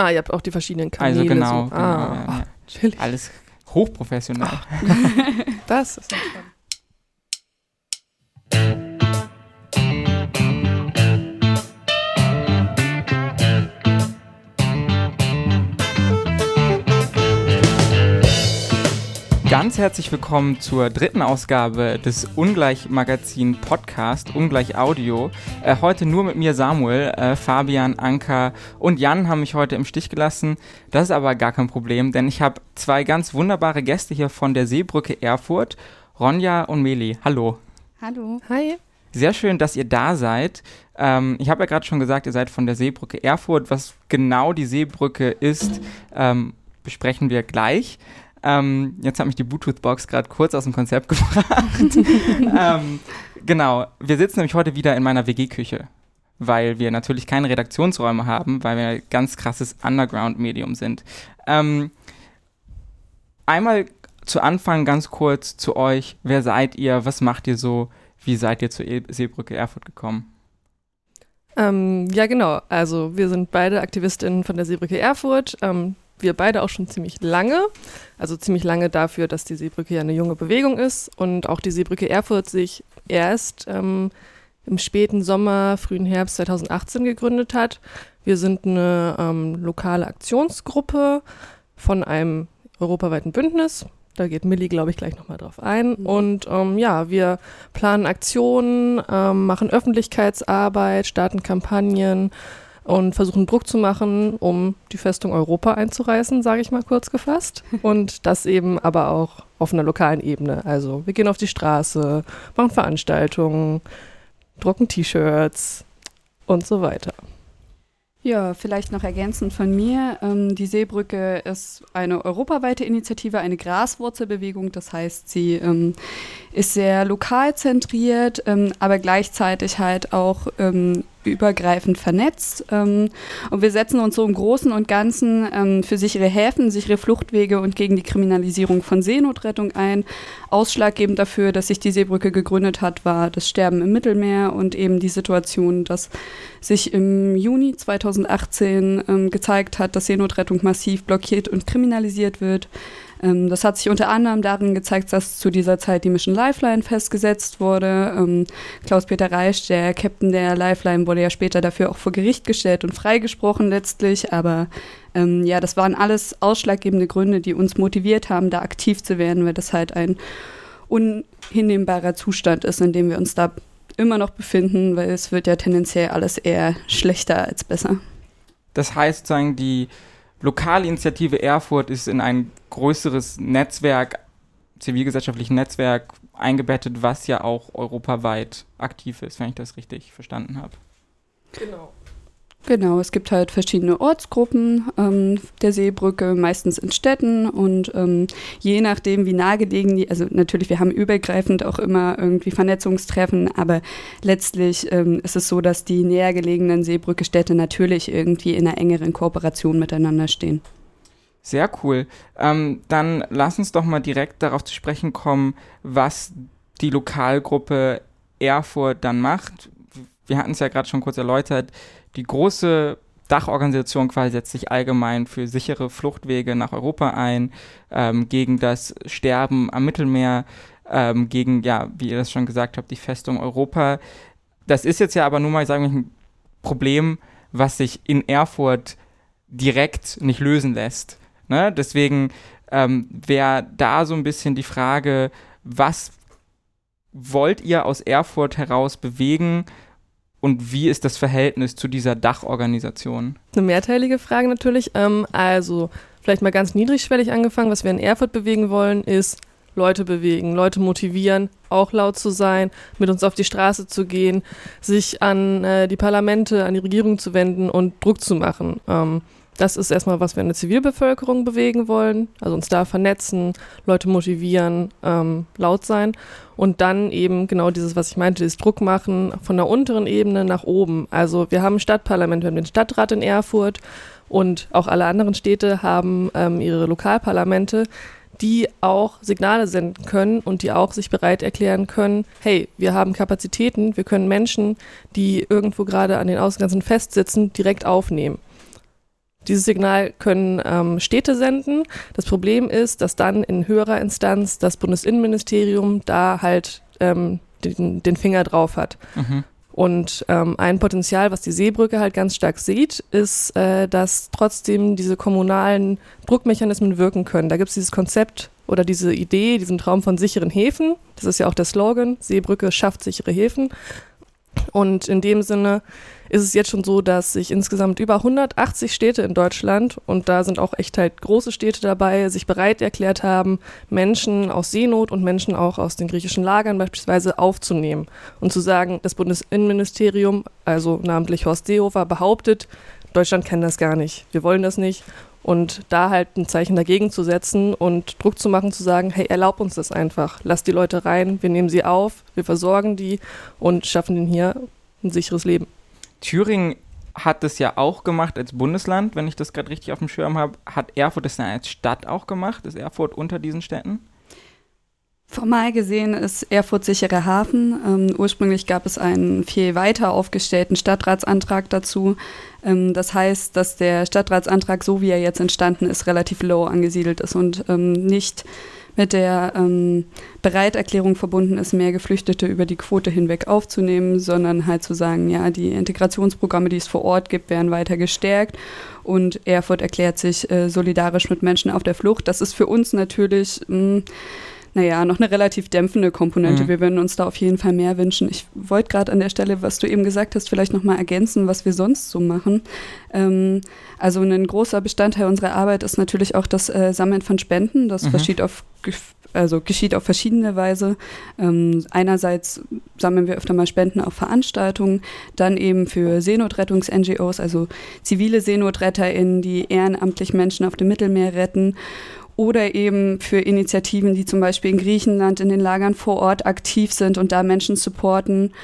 Ah, ihr habt auch die verschiedenen Kanäle. Also genau, so. genau ah, ja, ach, ja. alles hochprofessionell. Das ist entspannt. Ganz herzlich willkommen zur dritten Ausgabe des Ungleich-Magazin Podcast, Ungleich Audio. Äh, heute nur mit mir Samuel, äh, Fabian, Anka und Jan haben mich heute im Stich gelassen. Das ist aber gar kein Problem, denn ich habe zwei ganz wunderbare Gäste hier von der Seebrücke Erfurt, Ronja und Meli. Hallo. Hallo. Hi. Sehr schön, dass ihr da seid. Ähm, ich habe ja gerade schon gesagt, ihr seid von der Seebrücke Erfurt. Was genau die Seebrücke ist, ähm, besprechen wir gleich. Ähm, jetzt hat mich die Bluetooth-Box gerade kurz aus dem Konzept gebracht. ähm, genau, wir sitzen nämlich heute wieder in meiner WG-Küche, weil wir natürlich keine Redaktionsräume haben, weil wir ein ganz krasses Underground-Medium sind. Ähm, einmal zu Anfang ganz kurz zu euch. Wer seid ihr? Was macht ihr so? Wie seid ihr zur E- Seebrücke Erfurt gekommen? Ähm, ja, genau. Also wir sind beide AktivistInnen von der Seebrücke Erfurt. Ähm, wir beide auch schon ziemlich lange. Also ziemlich lange dafür, dass die Seebrücke ja eine junge Bewegung ist und auch die Seebrücke Erfurt sich erst ähm, im späten Sommer, frühen Herbst 2018 gegründet hat. Wir sind eine ähm, lokale Aktionsgruppe von einem europaweiten Bündnis. Da geht Milli, glaube ich, gleich nochmal drauf ein. Mhm. Und ähm, ja, wir planen Aktionen, ähm, machen Öffentlichkeitsarbeit, starten Kampagnen und versuchen Druck zu machen, um die Festung Europa einzureißen, sage ich mal kurz gefasst. Und das eben aber auch auf einer lokalen Ebene. Also wir gehen auf die Straße, machen Veranstaltungen, drucken T-Shirts und so weiter. Ja, vielleicht noch ergänzend von mir. Ähm, die Seebrücke ist eine europaweite Initiative, eine Graswurzelbewegung. Das heißt, sie ähm, ist sehr lokal zentriert, ähm, aber gleichzeitig halt auch ähm, übergreifend vernetzt. Ähm, und wir setzen uns so im Großen und Ganzen ähm, für sichere Häfen, sichere Fluchtwege und gegen die Kriminalisierung von Seenotrettung ein. Ausschlaggebend dafür, dass sich die Seebrücke gegründet hat, war das Sterben im Mittelmeer und eben die Situation, dass sich im Juni 2018 ähm, gezeigt hat, dass Seenotrettung massiv blockiert und kriminalisiert wird. Ähm, das hat sich unter anderem darin gezeigt, dass zu dieser Zeit die Mission Lifeline festgesetzt wurde. Ähm, Klaus-Peter Reisch, der Captain der Lifeline, wurde ja später dafür auch vor Gericht gestellt und freigesprochen letztlich. Aber ähm, ja, das waren alles ausschlaggebende Gründe, die uns motiviert haben, da aktiv zu werden, weil das halt ein unhinnehmbarer Zustand ist, in dem wir uns da immer noch befinden, weil es wird ja tendenziell alles eher schlechter als besser. Das heißt, sagen die Lokalinitiative Erfurt ist in ein größeres Netzwerk, zivilgesellschaftliches Netzwerk eingebettet, was ja auch europaweit aktiv ist, wenn ich das richtig verstanden habe. Genau. Genau, es gibt halt verschiedene Ortsgruppen ähm, der Seebrücke, meistens in Städten und ähm, je nachdem, wie nahegelegen die, also natürlich, wir haben übergreifend auch immer irgendwie Vernetzungstreffen, aber letztlich ähm, ist es so, dass die näher gelegenen Seebrücke-Städte natürlich irgendwie in einer engeren Kooperation miteinander stehen. Sehr cool. Ähm, dann lass uns doch mal direkt darauf zu sprechen kommen, was die Lokalgruppe Erfurt dann macht. Wir hatten es ja gerade schon kurz erläutert. Die große Dachorganisation quasi setzt sich allgemein für sichere Fluchtwege nach Europa ein, ähm, gegen das Sterben am Mittelmeer, ähm, gegen, ja, wie ihr das schon gesagt habt, die Festung Europa. Das ist jetzt ja aber nun mal, sagen wir, ein Problem, was sich in Erfurt direkt nicht lösen lässt. Ne? Deswegen ähm, wäre da so ein bisschen die Frage, was wollt ihr aus Erfurt heraus bewegen und wie ist das Verhältnis zu dieser Dachorganisation? Eine mehrteilige Frage natürlich. Ähm, also vielleicht mal ganz niedrigschwellig angefangen. Was wir in Erfurt bewegen wollen, ist Leute bewegen, Leute motivieren, auch laut zu sein, mit uns auf die Straße zu gehen, sich an äh, die Parlamente, an die Regierung zu wenden und Druck zu machen. Das ist erstmal, was wir in der Zivilbevölkerung bewegen wollen, also uns da vernetzen, Leute motivieren, ähm, laut sein und dann eben genau dieses, was ich meinte, dieses Druck machen von der unteren Ebene nach oben. Also wir haben ein Stadtparlament, wir haben den Stadtrat in Erfurt und auch alle anderen Städte haben ähm, ihre Lokalparlamente, die auch Signale senden können und die auch sich bereit erklären können, hey, wir haben Kapazitäten, wir können Menschen, die irgendwo gerade an den Außengrenzen festsitzen, direkt aufnehmen. Dieses Signal können ähm, Städte senden. Das Problem ist, dass dann in höherer Instanz das Bundesinnenministerium da halt ähm, den, den, Finger drauf hat. Mhm. Und ähm, ein Potenzial, was die Seebrücke halt ganz stark sieht, ist, äh, dass trotzdem diese kommunalen Druckmechanismen wirken können. Da gibt es dieses Konzept oder diese Idee, diesen Traum von sicheren Häfen. Das ist ja auch der Slogan. Seebrücke schafft sichere Häfen. Und in dem Sinne ist es jetzt schon so, dass sich insgesamt über 180 Städte in Deutschland, und da sind auch echt halt große Städte dabei, sich bereit erklärt haben, Menschen aus Seenot und Menschen auch aus den griechischen Lagern beispielsweise aufzunehmen und zu sagen, das Bundesinnenministerium, also namentlich Horst Seehofer, behauptet, Deutschland kennt das gar nicht, wir wollen das nicht. Und da halt ein Zeichen dagegen zu setzen und Druck zu machen, zu sagen, hey, erlaub uns das einfach, lass die Leute rein, wir nehmen sie auf, wir versorgen die und schaffen ihnen hier ein sicheres Leben. Thüringen hat das ja auch gemacht als Bundesland, wenn ich das gerade richtig auf dem Schirm habe. Hat Erfurt das dann als Stadt auch gemacht? Ist Erfurt unter diesen Städten? Formal gesehen ist Erfurt sicherer Hafen. Ähm, ursprünglich gab es einen viel weiter aufgestellten Stadtratsantrag dazu. Ähm, das heißt, dass der Stadtratsantrag, so wie er jetzt entstanden ist, relativ low angesiedelt ist und ähm, nicht mit der ähm, Bereiterklärung verbunden ist, mehr Geflüchtete über die Quote hinweg aufzunehmen, sondern halt zu sagen, ja, die Integrationsprogramme, die es vor Ort gibt, werden weiter gestärkt und Erfurt erklärt sich äh, solidarisch mit Menschen auf der Flucht. Das ist für uns natürlich mh, hm, naja, noch eine relativ dämpfende Komponente. Mhm. Wir würden uns da auf jeden Fall mehr wünschen. Ich wollte gerade an der Stelle, was du eben gesagt hast, vielleicht nochmal ergänzen, was wir sonst so machen. Ähm, also ein großer Bestandteil unserer Arbeit ist natürlich auch das äh, Sammeln von Spenden. Das mhm. geschieht auf also geschieht auf verschiedene Weise. Ähm, einerseits sammeln wir öfter mal Spenden auf Veranstaltungen, dann eben für Seenotrettungs-NGOs, also zivile SeenotretterInnen, die ehrenamtlich Menschen auf dem Mittelmeer retten oder eben für Initiativen, die zum Beispiel in Griechenland in den Lagern vor Ort aktiv sind und da Menschen supporten.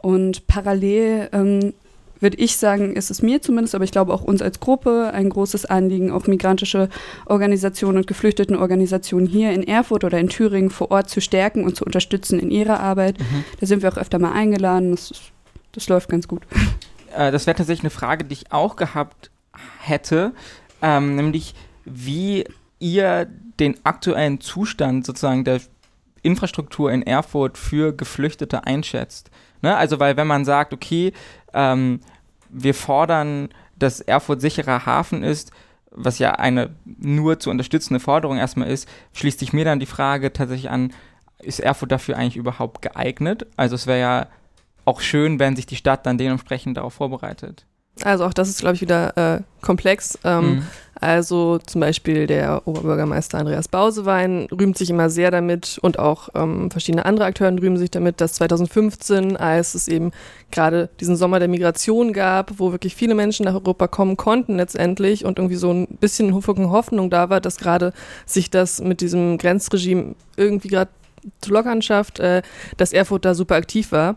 Und parallel ähm, würde ich sagen, ist es mir zumindest, aber ich glaube auch uns als Gruppe ein großes Anliegen, auch migrantische Organisationen und Geflüchtetenorganisationen hier in Erfurt oder in Thüringen vor Ort zu stärken und zu unterstützen in ihrer Arbeit. Mhm. Da sind wir auch öfter mal eingeladen. Das, das läuft ganz gut. Äh, das wäre tatsächlich eine Frage, die ich auch gehabt hätte, ähm, nämlich wie ihr den aktuellen Zustand sozusagen der Infrastruktur in Erfurt für Geflüchtete einschätzt. Ne? Also, weil wenn man sagt, okay, ähm, wir fordern, dass Erfurt sicherer Hafen ist, was ja eine nur zu unterstützende Forderung erstmal ist, schließt sich mir dann die Frage tatsächlich an, ist Erfurt dafür eigentlich überhaupt geeignet? Also es wäre ja auch schön, wenn sich die Stadt dann dementsprechend darauf vorbereitet. Also auch das ist, glaube ich, wieder äh, komplex. Ähm, mhm. Also zum Beispiel der Oberbürgermeister Andreas Bausewein rühmt sich immer sehr damit und auch ähm, verschiedene andere Akteure rühmen sich damit, dass 2015, als es eben gerade diesen Sommer der Migration gab, wo wirklich viele Menschen nach Europa kommen konnten letztendlich und irgendwie so ein bisschen Hoffnung da war, dass gerade sich das mit diesem Grenzregime irgendwie gerade zu lockern schafft, äh, dass Erfurt da super aktiv war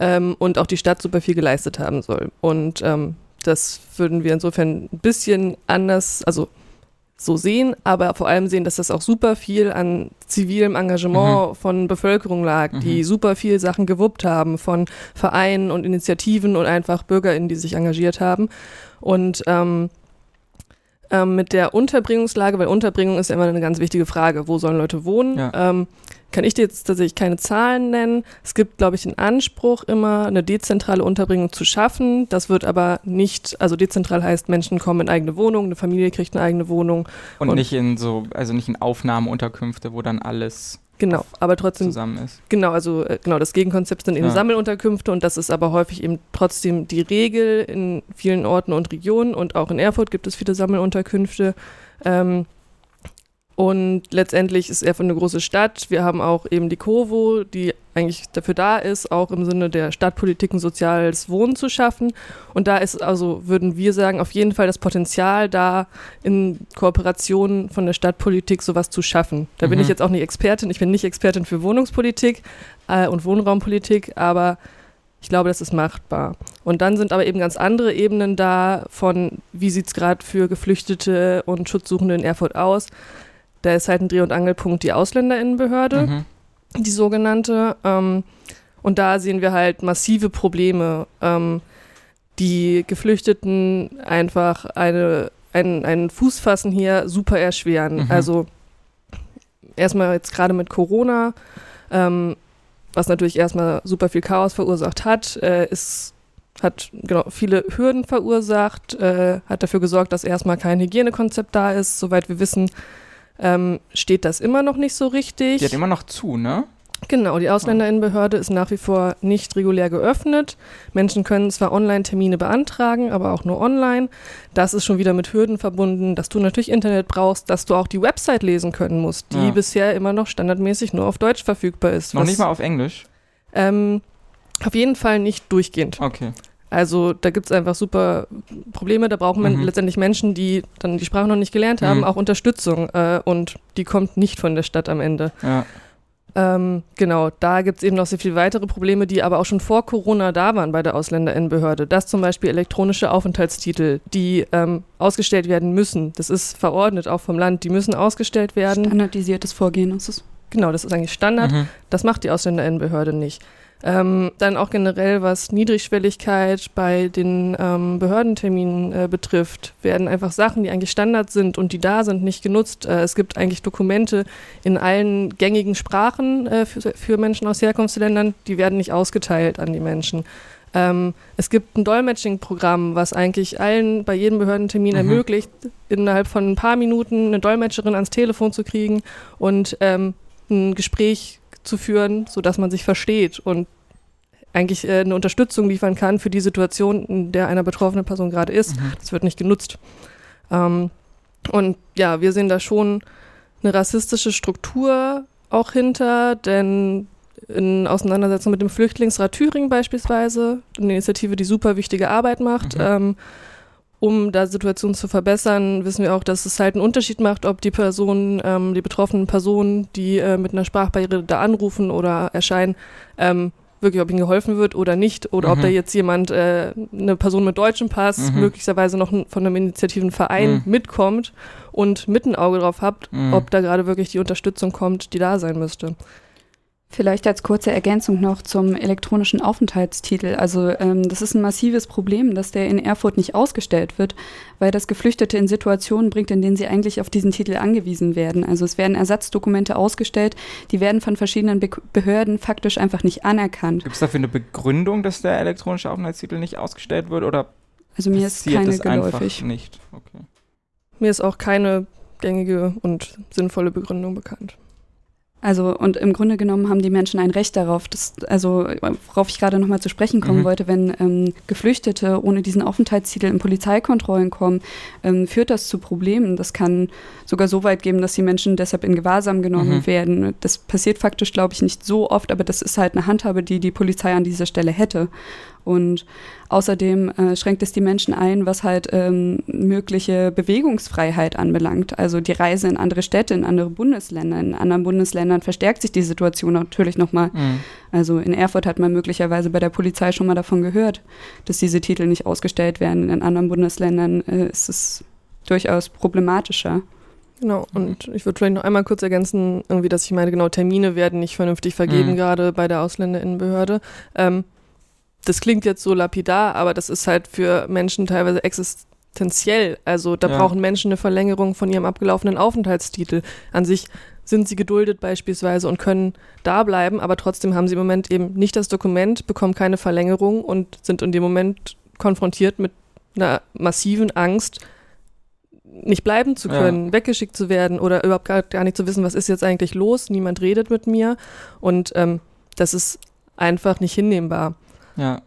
ähm, und auch die Stadt super viel geleistet haben soll. Und ähm, das würden wir insofern ein bisschen anders, also so sehen, aber vor allem sehen, dass das auch super viel an zivilem Engagement mhm. von Bevölkerung lag, mhm. die super viel Sachen gewuppt haben, von Vereinen und Initiativen und einfach BürgerInnen, die sich engagiert haben. Und ähm, ähm, mit der Unterbringungslage, weil Unterbringung ist ja immer eine ganz wichtige Frage. Wo sollen Leute wohnen? Ja. Ähm, kann ich dir jetzt tatsächlich keine Zahlen nennen. Es gibt, glaube ich, den Anspruch, immer eine dezentrale Unterbringung zu schaffen. Das wird aber nicht, also dezentral heißt, Menschen kommen in eigene Wohnung, eine Familie kriegt eine eigene Wohnung. Und, und nicht in so, also nicht in Aufnahmeunterkünfte, wo dann alles Genau, aber trotzdem zusammen ist. Genau, also äh, genau, das Gegenkonzept sind eben ja. Sammelunterkünfte und das ist aber häufig eben trotzdem die Regel in vielen Orten und Regionen und auch in Erfurt gibt es viele Sammelunterkünfte. Ähm, und letztendlich ist Erfurt eine große Stadt. Wir haben auch eben die Kovo, die eigentlich dafür da ist, auch im Sinne der Stadtpolitik ein soziales Wohnen zu schaffen. Und da ist also, würden wir sagen, auf jeden Fall das Potenzial da, in Kooperation von der Stadtpolitik sowas zu schaffen. Da mhm. bin ich mhm. jetzt auch nicht Expertin. Ich bin nicht Expertin für Wohnungspolitik äh, und Wohnraumpolitik, aber ich glaube, das ist machbar. Und dann sind aber eben ganz andere Ebenen da von, wie sieht es gerade für Geflüchtete und Schutzsuchende in Erfurt aus da ist halt ein Dreh- und Angelpunkt die Ausländerinnenbehörde, mhm. die sogenannte. Ähm, und da sehen wir halt massive Probleme, ähm, die Geflüchteten einfach eine ein, ein Fußfassen hier super erschweren. Mhm. Also erstmal jetzt gerade mit Corona, ähm, was natürlich erstmal super viel Chaos verursacht hat, äh, ist hat genau viele Hürden verursacht, äh, hat dafür gesorgt, dass erstmal kein Hygienekonzept da ist. Soweit wir wissen, ähm, steht das immer noch nicht so richtig. Die hat immer noch zu, ne? Genau, die Ausländerinnenbehörde ist nach wie vor nicht regulär geöffnet. Menschen können zwar Online-Termine beantragen, aber auch nur online. Das ist schon wieder mit Hürden verbunden, dass du natürlich Internet brauchst, dass du auch die Website lesen können musst, die Ja. bisher immer noch standardmäßig nur auf Deutsch verfügbar ist. Noch nicht mal auf Englisch. Ähm, auf jeden Fall nicht durchgehend. Okay. Also da gibt es einfach super Probleme. Da brauchen man Mhm. letztendlich Menschen, die dann die Sprache noch nicht gelernt haben, Mhm. auch Unterstützung. Äh, und die kommt nicht von der Stadt am Ende. Ja. Ähm, genau, da gibt es eben noch sehr viele weitere Probleme, die aber auch schon vor Corona da waren bei der Ausländerinnenbehörde. Dass zum Beispiel elektronische Aufenthaltstitel, die ähm, ausgestellt werden müssen, das ist verordnet auch vom Land, die müssen ausgestellt werden. Standardisiertes Vorgehen ist es. Genau, das ist eigentlich Standard. Mhm. Das macht die Ausländerinnenbehörde nicht. Ähm, dann auch generell, was Niedrigschwelligkeit bei den ähm, Behördenterminen äh, betrifft, werden einfach Sachen, die eigentlich Standard sind und die da sind, nicht genutzt. Äh, es gibt eigentlich Dokumente in allen gängigen Sprachen äh, für, für Menschen aus Herkunftsländern, die werden nicht ausgeteilt an die Menschen. Ähm, es gibt ein Dolmetsching-Programm, was eigentlich allen bei jedem Behördentermin Mhm. ermöglicht, innerhalb von ein paar Minuten eine Dolmetscherin ans Telefon zu kriegen und ähm, ein Gespräch zu führen, sodass man sich versteht und eigentlich äh, eine Unterstützung liefern kann für die Situation, in der einer betroffenen Person gerade ist. Mhm. Das wird nicht genutzt. Ähm, und ja, wir sehen da schon eine rassistische Struktur auch hinter, denn in Auseinandersetzung mit dem Flüchtlingsrat Thüringen beispielsweise, eine Initiative, die super wichtige Arbeit macht, Mhm. ähm, um da Situationen zu verbessern, wissen wir auch, dass es halt einen Unterschied macht, ob die Personen, ähm, die betroffenen Personen, die äh, mit einer Sprachbarriere da anrufen oder erscheinen, ähm, wirklich, ob ihnen geholfen wird oder nicht, oder ob Mhm. da jetzt jemand, äh, eine Person mit deutschem Pass, Mhm. möglicherweise noch von einem initiativen Verein Mhm. mitkommt und mit ein Auge drauf habt, Mhm. ob da gerade wirklich die Unterstützung kommt, die da sein müsste. Vielleicht als kurze Ergänzung noch zum elektronischen Aufenthaltstitel. Also ähm, das ist ein massives Problem, dass der in Erfurt nicht ausgestellt wird, weil das Geflüchtete in Situationen bringt, in denen sie eigentlich auf diesen Titel angewiesen werden. Also es werden Ersatzdokumente ausgestellt, die werden von verschiedenen Be Behörden faktisch einfach nicht anerkannt. Gibt es dafür eine Begründung, dass der elektronische Aufenthaltstitel nicht ausgestellt wird oder Also mir ist passiert keine einfach geläufig. nicht? Okay. Mir ist auch keine gängige und sinnvolle Begründung bekannt. Also und im Grunde genommen haben die Menschen ein Recht darauf, das, also worauf ich gerade nochmal zu sprechen kommen Mhm. wollte, wenn ähm, Geflüchtete ohne diesen Aufenthaltstitel in Polizeikontrollen kommen, ähm, führt das zu Problemen. Das kann sogar so weit geben, dass die Menschen deshalb in Gewahrsam genommen Mhm. werden. Das passiert faktisch, glaube ich, nicht so oft, aber das ist halt eine Handhabe, die die Polizei an dieser Stelle hätte. Und außerdem äh, schränkt es die Menschen ein, was halt ähm, mögliche Bewegungsfreiheit anbelangt. Also die Reise in andere Städte, in andere Bundesländer. In anderen Bundesländern verstärkt sich die Situation natürlich nochmal. Mhm. Also in Erfurt hat man möglicherweise bei der Polizei schon mal davon gehört, dass diese Titel nicht ausgestellt werden. In anderen Bundesländern äh, ist es durchaus problematischer. Genau, und ich würde vielleicht noch einmal kurz ergänzen, irgendwie, dass ich meine, genau, Termine werden nicht vernünftig vergeben, Mhm. gerade bei der Ausländerinnenbehörde. Ähm, das klingt jetzt so lapidar, aber das ist halt für Menschen teilweise existenziell. Also da Ja. brauchen Menschen eine Verlängerung von ihrem abgelaufenen Aufenthaltstitel. An sich sind sie geduldet beispielsweise und können da bleiben, aber trotzdem haben sie im Moment eben nicht das Dokument, bekommen keine Verlängerung und sind in dem Moment konfrontiert mit einer massiven Angst, nicht bleiben zu Ja. können, weggeschickt zu werden oder überhaupt gar, gar nicht zu wissen, was ist jetzt eigentlich los, niemand redet mit mir und ähm, das ist einfach nicht hinnehmbar. Ja.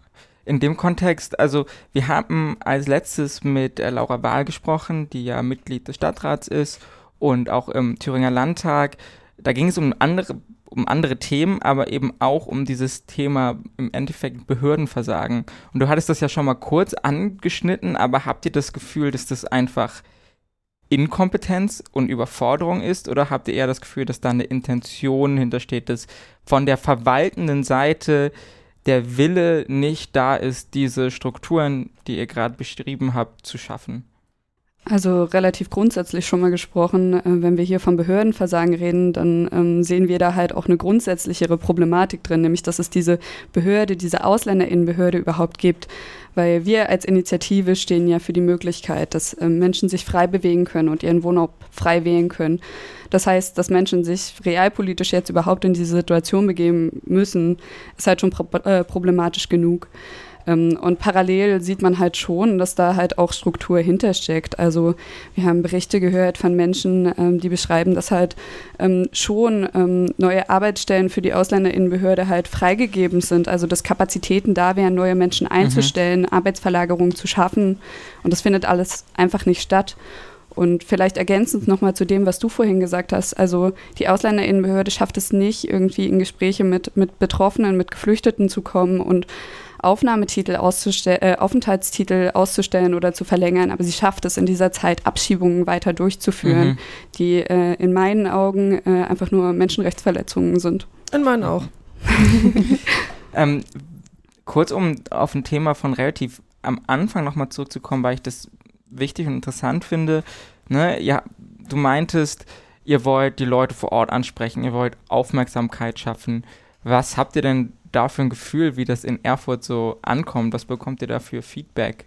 In dem Kontext, also wir haben als letztes mit äh, Laura Wahl gesprochen, die ja Mitglied des Stadtrats ist und auch im Thüringer Landtag. Da ging es um andere, um andere Themen, aber eben auch um dieses Thema im Endeffekt Behördenversagen. Und du hattest das ja schon mal kurz angeschnitten, aber habt ihr das Gefühl, dass das einfach Inkompetenz und Überforderung ist oder habt ihr eher das Gefühl, dass da eine Intention hintersteht, dass von der verwaltenden Seite der Wille nicht da ist, diese Strukturen, die ihr gerade beschrieben habt, zu schaffen? Also relativ grundsätzlich schon mal gesprochen, äh, wenn wir hier vom Behördenversagen reden, dann ähm, sehen wir da halt auch eine grundsätzlichere Problematik drin, nämlich dass es diese Behörde, diese Ausländerinnenbehörde überhaupt gibt. Weil wir als Initiative stehen ja für die Möglichkeit, dass äh, Menschen sich frei bewegen können und ihren Wohnort frei wählen können. Das heißt, dass Menschen sich realpolitisch jetzt überhaupt in diese Situation begeben müssen, ist halt schon äh, problematisch genug. Ähm, und parallel sieht man halt schon, dass da halt auch Struktur hintersteckt. Also wir haben Berichte gehört von Menschen, ähm, die beschreiben, dass halt ähm, schon neue Arbeitsstellen für die Ausländerinnenbehörde halt freigegeben sind. Also dass Kapazitäten da wären, neue Menschen mhm. einzustellen, mhm. Arbeitsverlagerungen zu schaffen. Und das findet alles einfach nicht statt. Und vielleicht ergänzend nochmal zu dem, was du vorhin gesagt hast. Also die Ausländerinnenbehörde schafft es nicht, irgendwie in Gespräche mit, mit Betroffenen, mit Geflüchteten zu kommen und Aufnahmetitel auszustellen, äh, Aufenthaltstitel auszustellen oder zu verlängern, aber sie schafft es in dieser Zeit, Abschiebungen weiter durchzuführen, mhm. die äh, in meinen Augen äh, einfach nur Menschenrechtsverletzungen sind. In meinen auch. ähm, kurz um auf ein Thema von relativ am Anfang nochmal zurückzukommen, weil ich das wichtig und interessant finde. Ne? Ja, du meintest, ihr wollt die Leute vor Ort ansprechen, ihr wollt Aufmerksamkeit schaffen. Was habt ihr denn dafür ein Gefühl, wie das in Erfurt so ankommt? Was bekommt ihr da für Feedback?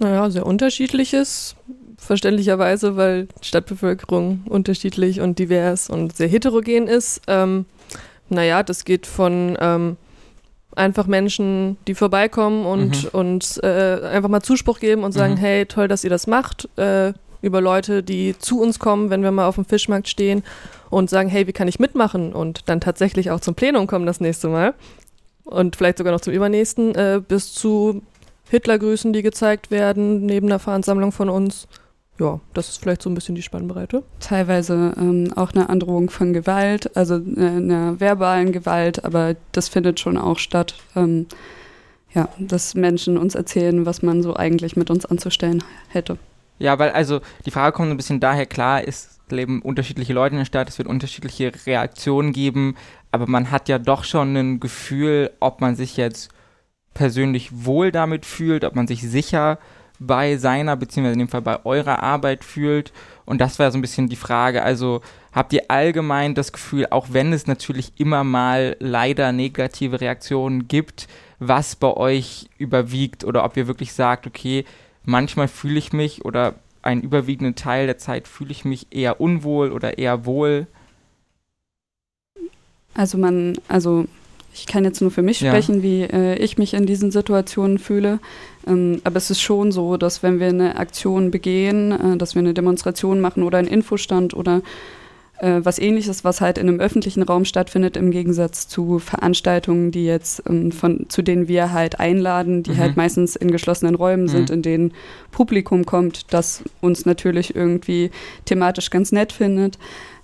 Naja, sehr unterschiedliches, verständlicherweise, weil Stadtbevölkerung unterschiedlich und divers und sehr heterogen ist. Ähm, naja, das geht von ähm, einfach Menschen, die vorbeikommen und, mhm. und äh, einfach mal Zuspruch geben und sagen, mhm. hey, toll, dass ihr das macht, äh, über Leute, die zu uns kommen, wenn wir mal auf dem Fischmarkt stehen und sagen, hey, wie kann ich mitmachen und dann tatsächlich auch zum Plenum kommen das nächste Mal und vielleicht sogar noch zum übernächsten, äh, bis zu Hitlergrüßen, die gezeigt werden, neben der Veransammlung von uns. Ja, das ist vielleicht so ein bisschen die Spannbreite. Teilweise ähm, auch eine Androhung von Gewalt, also äh, einer verbalen Gewalt, aber das findet schon auch statt. Ähm, ja, dass Menschen uns erzählen, was man so eigentlich mit uns anzustellen hätte. Ja, weil also die Frage kommt ein bisschen daher, klar, es leben unterschiedliche Leute in der Stadt, es wird unterschiedliche Reaktionen geben, aber man hat ja doch schon ein Gefühl, ob man sich jetzt persönlich wohl damit fühlt, ob man sich sicher bei seiner, beziehungsweise in dem Fall bei eurer Arbeit fühlt. Und das war so ein bisschen die Frage. Also habt ihr allgemein das Gefühl, auch wenn es natürlich immer mal leider negative Reaktionen gibt, was bei euch überwiegt oder ob ihr wirklich sagt, okay, manchmal fühle ich mich oder einen überwiegenden Teil der Zeit fühle ich mich eher unwohl oder eher wohl. Also man, also ich kann jetzt nur für mich ja. sprechen, wie äh, ich mich in diesen Situationen fühle. Ähm, aber es ist schon so, dass wenn wir eine Aktion begehen, äh, dass wir eine Demonstration machen oder einen Infostand oder äh, was ähnliches, was halt in einem öffentlichen Raum stattfindet, im Gegensatz zu Veranstaltungen, die jetzt ähm, von, zu denen wir halt einladen, die halt mhm. halt meistens in geschlossenen Räumen mhm. sind, in denen Publikum kommt, das uns natürlich irgendwie thematisch ganz nett findet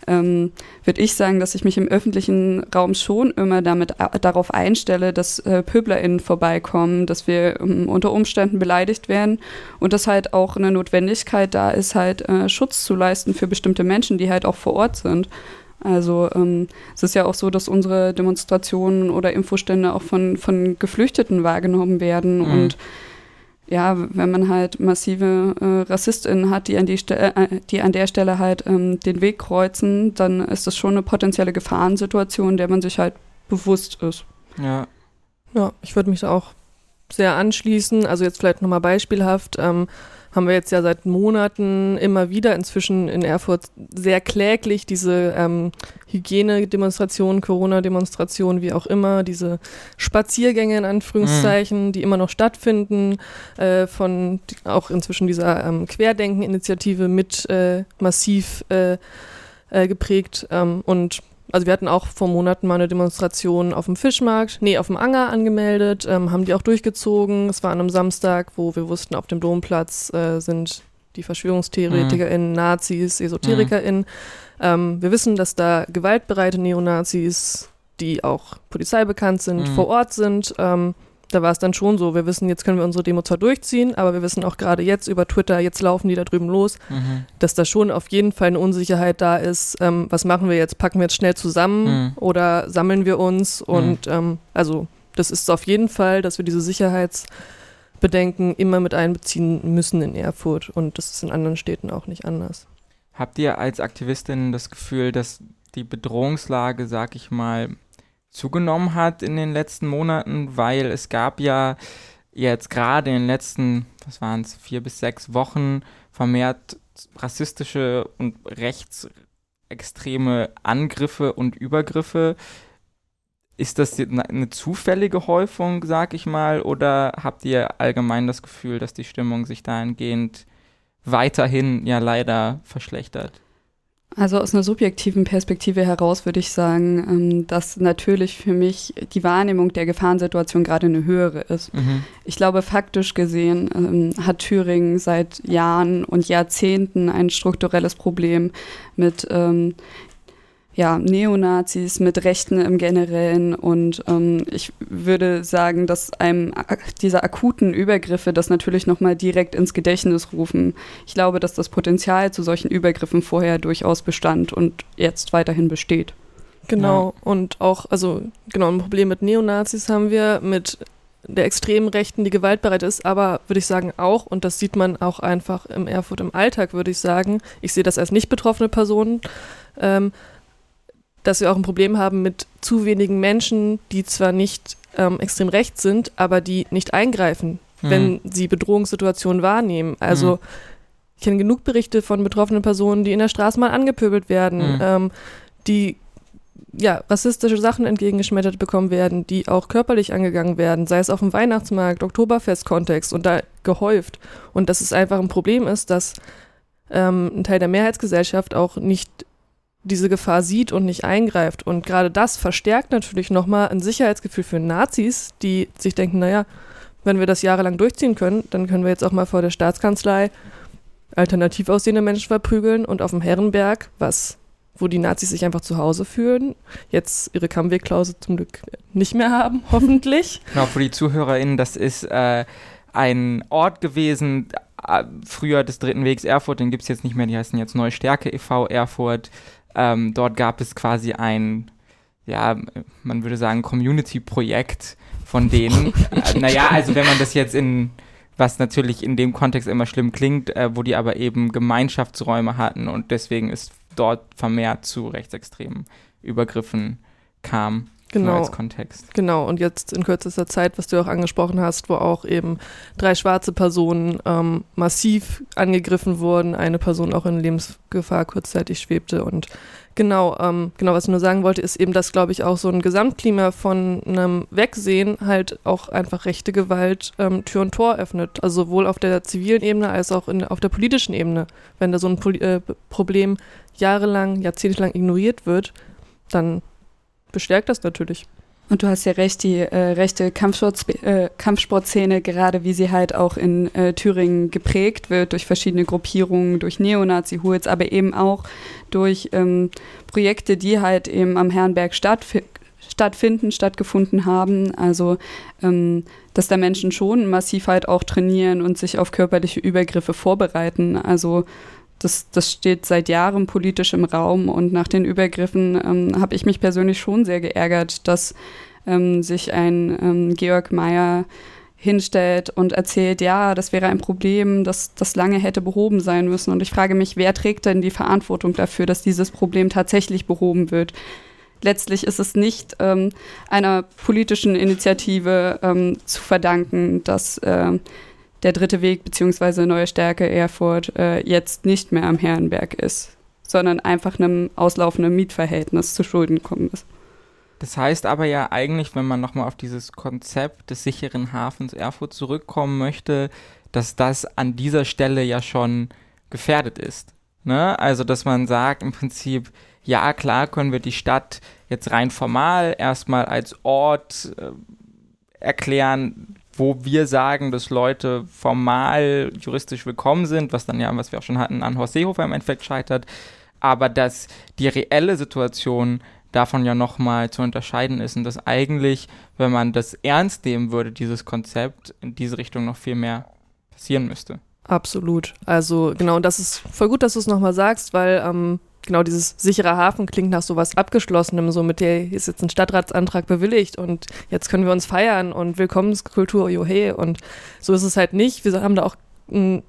ähm, würde ich sagen, dass ich mich im öffentlichen Raum schon immer damit äh, darauf einstelle, dass äh, PöblerInnen vorbeikommen, dass wir ähm, unter Umständen beleidigt werden und dass halt auch eine Notwendigkeit da ist, halt äh, Schutz zu leisten für bestimmte Menschen, die halt auch vor Ort sind. Also ähm, es ist ja auch so, dass unsere Demonstrationen oder Infostände auch von, von Geflüchteten wahrgenommen werden mhm. und ja, wenn man halt massive äh, RassistInnen hat, die an, die, äh, die an der Stelle halt ähm, den Weg kreuzen, dann ist das schon eine potenzielle Gefahrensituation, der man sich halt bewusst ist. Ja. Ja, ich würde mich da auch sehr anschließen. Also jetzt vielleicht nochmal beispielhaft. Ähm, haben wir jetzt ja seit Monaten immer wieder inzwischen in Erfurt sehr kläglich diese ähm, Hygienedemonstrationen, Corona-Demonstrationen, wie auch immer, diese Spaziergänge in Anführungszeichen, mhm. die immer noch stattfinden, äh, von auch inzwischen dieser ähm, Querdenken-Initiative mit äh, massiv äh, äh geprägt. Ähm, und also wir hatten auch vor Monaten mal eine Demonstration auf dem Fischmarkt, nee, auf dem Anger angemeldet, ähm, haben die auch durchgezogen. Es war an einem Samstag, wo wir wussten, auf dem Domplatz äh, sind die VerschwörungstheoretikerInnen, mhm. Nazis, EsoterikerInnen. Mhm. Ähm, wir wissen, dass da gewaltbereite Neonazis, die auch Polizei bekannt sind, mhm. vor Ort sind. Ähm, da war es dann schon so, wir wissen, jetzt können wir unsere Demo zwar durchziehen, aber wir wissen auch gerade jetzt über Twitter, jetzt laufen die da drüben los, mhm. dass da schon auf jeden Fall eine Unsicherheit da ist. Ähm, was machen wir jetzt? Packen wir jetzt schnell zusammen mhm. oder sammeln wir uns? Und mhm. ähm, also das ist auf jeden Fall, dass wir diese Sicherheits- Bedenken immer mit einbeziehen müssen in Erfurt. Und das ist in anderen Städten auch nicht anders. Habt ihr als Aktivistin das Gefühl, dass die Bedrohungslage, sag ich mal, zugenommen hat in den letzten Monaten? Weil es gab ja jetzt gerade in den letzten, was waren es, vier bis sechs Wochen vermehrt rassistische und rechtsextreme Angriffe und Übergriffe. Ist das eine zufällige Häufung, sag ich mal, oder habt ihr allgemein das Gefühl, dass die Stimmung sich dahingehend weiterhin ja leider verschlechtert? Also aus einer subjektiven Perspektive heraus würde ich sagen, ähm, dass natürlich für mich die Wahrnehmung der Gefahrensituation gerade eine höhere ist. Mhm. Ich glaube, faktisch gesehen ähm, hat Thüringen seit Jahren und Jahrzehnten ein strukturelles Problem mit ähm, ja, Neonazis, mit Rechten im Generellen. Und ähm, ich würde sagen, dass einem dieser akuten Übergriffe das natürlich nochmal direkt ins Gedächtnis rufen. Ich glaube, dass das Potenzial zu solchen Übergriffen vorher durchaus bestand und jetzt weiterhin besteht. Genau, ja. und auch, also genau, ein Problem mit Neonazis haben wir, mit der extremen Rechten, die gewaltbereit ist, aber würde ich sagen auch, und das sieht man auch einfach im Erfurt im Alltag, würde ich sagen, ich sehe das als nicht betroffene Person, ähm, dass wir auch ein Problem haben mit zu wenigen Menschen, die zwar nicht ähm, extrem rechts sind, aber die nicht eingreifen, mhm. wenn sie Bedrohungssituationen wahrnehmen. Also mhm. ich kenne genug Berichte von betroffenen Personen, die in der Straße mal angepöbelt werden, mhm. ähm, die ja, rassistische Sachen entgegengeschmettert bekommen werden, die auch körperlich angegangen werden, sei es auf dem Weihnachtsmarkt, Oktoberfest-Kontext und da gehäuft. Und dass es einfach ein Problem ist, dass ähm, ein Teil der Mehrheitsgesellschaft auch nicht diese Gefahr sieht und nicht eingreift. Und gerade das verstärkt natürlich nochmal ein Sicherheitsgefühl für Nazis, die sich denken, naja, wenn wir das jahrelang durchziehen können, dann können wir jetzt auch mal vor der Staatskanzlei alternativ aussehende Menschen verprügeln und auf dem Herrenberg, was, wo die Nazis sich einfach zu Hause fühlen, jetzt ihre Kammwegklausel zum Glück nicht mehr haben, hoffentlich. Genau, für die ZuhörerInnen, das ist äh, ein Ort gewesen, äh, früher des Dritten Wegs Erfurt, den gibt es jetzt nicht mehr, die heißen jetzt Neustärke e.V. Erfurt. Ähm, dort gab es quasi ein, ja, man würde sagen, Community-Projekt von denen. äh, naja, also wenn man das jetzt in, was natürlich in dem Kontext immer schlimm klingt, äh, wo die aber eben Gemeinschaftsräume hatten und deswegen ist dort vermehrt zu rechtsextremen Übergriffen kam. Genau. als Kontext. Genau, und jetzt in kürzester Zeit, was du auch angesprochen hast, wo auch eben drei schwarze Personen ähm, massiv angegriffen wurden, eine Person auch in Lebensgefahr kurzzeitig schwebte. Und genau, ähm, genau, was ich nur sagen wollte, ist eben, dass, glaube ich, auch so ein Gesamtklima von einem Wegsehen halt auch einfach rechte Gewalt ähm, Tür und Tor öffnet. Also sowohl auf der zivilen Ebene als auch in, auf der politischen Ebene. Wenn da so ein Poli äh, Problem jahrelang, jahrzehntelang ignoriert wird, dann bestärkt das natürlich. Und du hast ja recht, die äh, rechte Kampfsport, äh, Kampfsportszene, gerade wie sie halt auch in äh, Thüringen geprägt wird, durch verschiedene Gruppierungen, durch Neonazi-Hools, aber eben auch durch ähm, Projekte, die halt eben am Herrenberg stattf stattfinden, stattgefunden haben. Also, ähm, dass da Menschen schon massiv halt auch trainieren und sich auf körperliche Übergriffe vorbereiten. Also, das, das steht seit Jahren politisch im Raum und nach den Übergriffen ähm, habe ich mich persönlich schon sehr geärgert, dass ähm, sich ein ähm, Georg Mayer hinstellt und erzählt, ja, das wäre ein Problem, das, das lange hätte behoben sein müssen. Und ich frage mich, wer trägt denn die Verantwortung dafür, dass dieses Problem tatsächlich behoben wird? Letztlich ist es nicht ähm, einer politischen Initiative ähm, zu verdanken, dass äh, der dritte Weg bzw. Neue Stärke Erfurt äh, jetzt nicht mehr am Herrenberg ist, sondern einfach einem auslaufenden Mietverhältnis zu Schulden gekommen ist. Das heißt aber ja eigentlich, wenn man nochmal auf dieses Konzept des sicheren Hafens Erfurt zurückkommen möchte, dass das an dieser Stelle ja schon gefährdet ist. Ne? Also, dass man sagt im Prinzip, ja klar können wir die Stadt jetzt rein formal erstmal als Ort äh, erklären, wo wir sagen, dass Leute formal juristisch willkommen sind, was dann ja, was wir auch schon hatten, an Horst Seehofer im Endeffekt scheitert, aber dass die reelle Situation davon ja nochmal zu unterscheiden ist und dass eigentlich, wenn man das ernst nehmen würde, dieses Konzept in diese Richtung noch viel mehr passieren müsste. Absolut. Also genau, und das ist voll gut, dass du es nochmal sagst, weil ähm, genau dieses sichere Hafen klingt nach sowas Abgeschlossenem, so mit der ist jetzt ein Stadtratsantrag bewilligt und jetzt können wir uns feiern und Willkommenskultur, johe. Und so ist es halt nicht. Wir haben da auch einen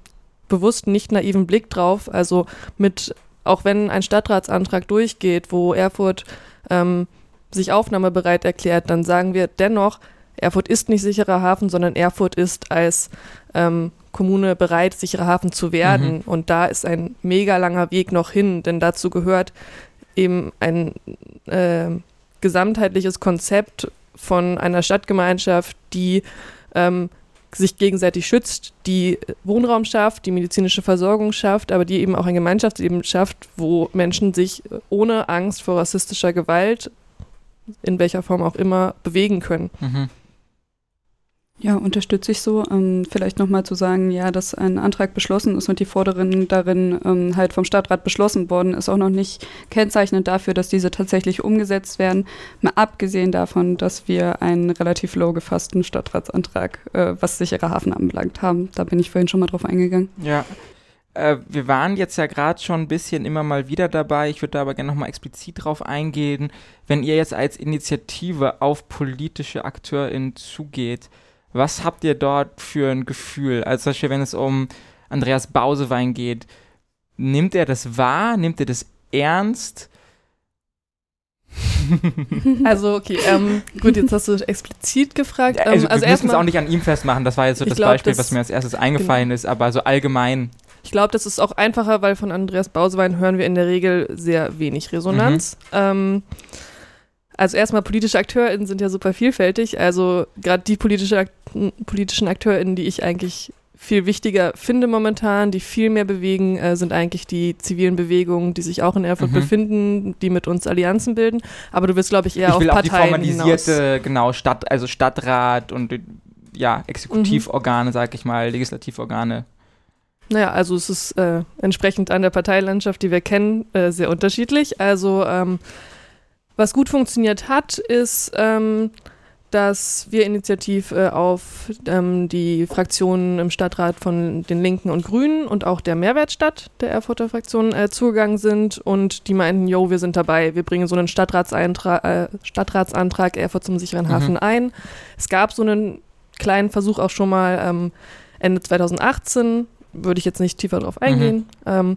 bewusst nicht naiven Blick drauf. Also mit, auch wenn ein Stadtratsantrag durchgeht, wo Erfurt ähm, sich aufnahmebereit erklärt, dann sagen wir dennoch, Erfurt ist nicht sicherer Hafen, sondern Erfurt ist als ähm, Kommune bereit, sicherer Hafen zu werden. Mhm. Und da ist ein mega langer Weg noch hin, denn dazu gehört eben ein äh, gesamtheitliches Konzept von einer Stadtgemeinschaft, die ähm, sich gegenseitig schützt, die Wohnraum schafft, die medizinische Versorgung schafft, aber die eben auch ein Gemeinschaftsleben schafft, wo Menschen sich ohne Angst vor rassistischer Gewalt, in welcher Form auch immer, bewegen können. Mhm. Ja, unterstütze ich so. Ähm, vielleicht nochmal zu sagen, ja, dass ein Antrag beschlossen ist und die Forderung darin ähm, halt vom Stadtrat beschlossen worden ist, auch noch nicht kennzeichnend dafür, dass diese tatsächlich umgesetzt werden. Mal abgesehen davon, dass wir einen relativ low gefassten Stadtratsantrag, äh, was sichere Hafen anbelangt haben. Da bin ich vorhin schon mal drauf eingegangen. Ja. Äh, wir waren jetzt ja gerade schon ein bisschen immer mal wieder dabei. Ich würde da aber gerne nochmal explizit drauf eingehen. Wenn ihr jetzt als Initiative auf politische AkteurInnen zugeht, was habt ihr dort für ein Gefühl? Also zum Beispiel, wenn es um Andreas Bausewein geht, nimmt er das wahr? Nimmt er das ernst? also, okay, ähm, gut, jetzt hast du explizit gefragt. Ähm, also, also wir müssen es auch nicht an ihm festmachen, das war jetzt so das glaub, Beispiel, das, was mir als erstes eingefallen genau. ist, aber so allgemein. Ich glaube, das ist auch einfacher, weil von Andreas Bausewein hören wir in der Regel sehr wenig Resonanz. Mhm. Ähm, also erstmal politische AkteurInnen sind ja super vielfältig. Also gerade die politische, Ak politischen AkteurInnen, die ich eigentlich viel wichtiger finde momentan, die viel mehr bewegen, äh, sind eigentlich die zivilen Bewegungen, die sich auch in Erfurt mhm. befinden, die mit uns Allianzen bilden. Aber du willst, glaube ich, eher ich auf will Parteien auch die formalisierte, hinaus. genau, Stadt, also Stadtrat und ja, Exekutivorgane, mhm. sag ich mal, Legislativorgane. Naja, also es ist äh, entsprechend an der Parteilandschaft, die wir kennen, äh, sehr unterschiedlich. Also ähm, was gut funktioniert hat, ist, ähm, dass wir initiativ äh, auf ähm, die Fraktionen im Stadtrat von den Linken und Grünen und auch der Mehrwertstadt der Erfurter Fraktion äh, zugegangen sind und die meinten, jo, wir sind dabei, wir bringen so einen äh, Stadtratsantrag Erfurt zum sicheren mhm. Hafen ein. Es gab so einen kleinen Versuch auch schon mal ähm, Ende 2018, würde ich jetzt nicht tiefer drauf eingehen. Mhm. Ähm,